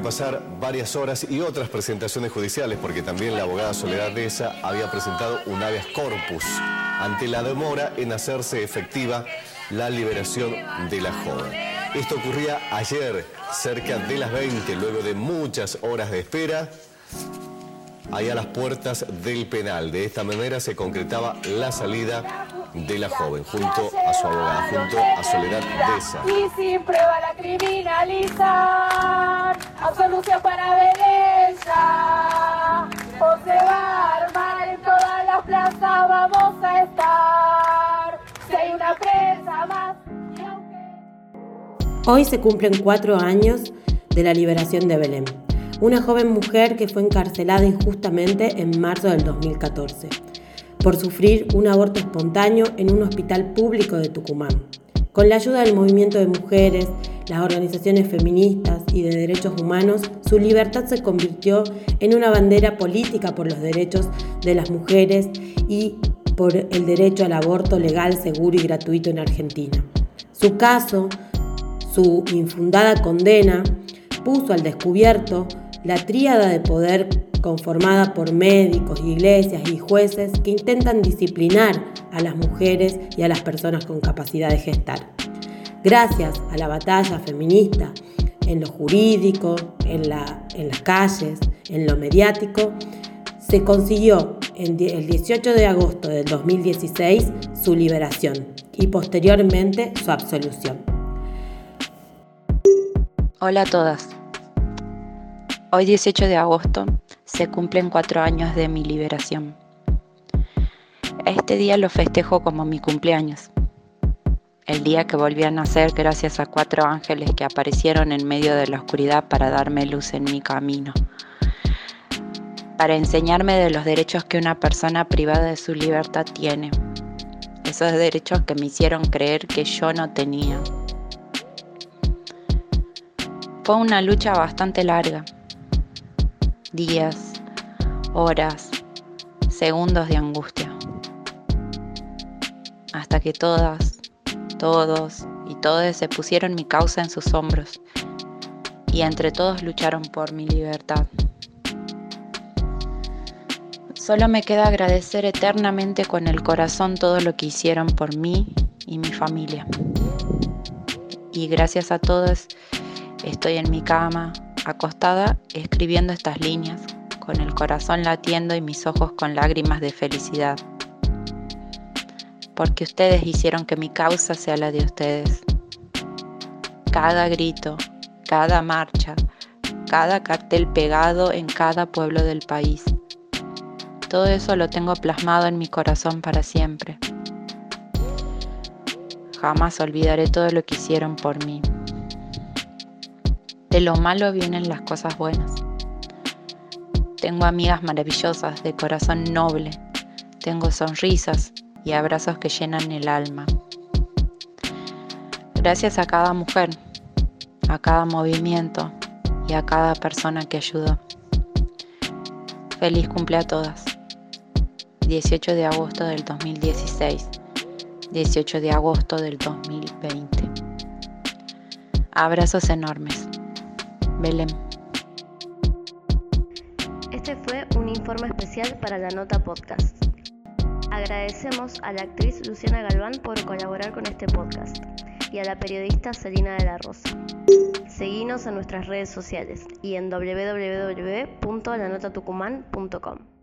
pasar varias horas y otras presentaciones judiciales porque también la abogada Soledad Deza había presentado un habeas corpus ante la demora en hacerse efectiva la liberación de la joven. Esto ocurría ayer, cerca de las 20, luego de muchas horas de espera, ahí a las puertas del penal. De esta manera se concretaba la salida de la joven, junto a su abogada, junto a Soledad Deza. Y sin prueba la criminalizar, absolución para ver ella. O se va a armar en todas las plazas, vamos a estar. Si una presa más. Hoy se cumplen cuatro años de la liberación de Belén, una joven mujer que fue encarcelada injustamente en marzo del 2014 por sufrir un aborto espontáneo en un hospital público de Tucumán. Con la ayuda del movimiento de mujeres, las organizaciones feministas y de derechos humanos, su libertad se convirtió en una bandera política por los derechos de las mujeres y por el derecho al aborto legal, seguro y gratuito en Argentina. Su caso, su infundada condena, puso al descubierto la tríada de poder conformada por médicos, iglesias y jueces que intentan disciplinar a las mujeres y a las personas con capacidad de gestar. Gracias a la batalla feminista en lo jurídico, en, las calles, en lo mediático, se consiguió el 18 de agosto del 2016 su liberación y posteriormente su absolución. Hola a todas. Hoy 18 de agosto se cumplen cuatro años de mi liberación. Este día lo festejo como mi cumpleaños. El día que volví a nacer gracias a cuatro ángeles que aparecieron en medio de la oscuridad para darme luz en mi camino. Para enseñarme de los derechos que una persona privada de su libertad tiene. Esos derechos que me hicieron creer que yo no tenía. Fue una lucha bastante larga días, horas, segundos de angustia. Hasta que todas, todos y todas se pusieron mi causa en sus hombros y entre todos lucharon por mi libertad. Solo me queda agradecer eternamente con el corazón todo lo que hicieron por mí y mi familia. Y gracias a todos estoy en mi cama, acostada escribiendo estas líneas, con el corazón latiendo y mis ojos con lágrimas de felicidad. Porque ustedes hicieron que mi causa sea la de ustedes. Cada grito, cada marcha, cada cartel pegado en cada pueblo del país. Todo eso lo tengo plasmado en mi corazón para siempre. Jamás olvidaré todo lo que hicieron por mí. De lo malo vienen las cosas buenas. Tengo amigas maravillosas, de corazón noble. Tengo sonrisas y abrazos que llenan el alma. Gracias a cada mujer, a cada movimiento y a cada persona que ayudó. Feliz cumple a todas. 18 de agosto del 2016. 18 de agosto del 2020. Abrazos enormes. Belén. Este fue un informe especial para la Nota Podcast. Agradecemos a la actriz Luciana Galván por colaborar con este podcast y a la periodista Selina de la Rosa. Seguinos en nuestras redes sociales y en www.lanotatucumán.com.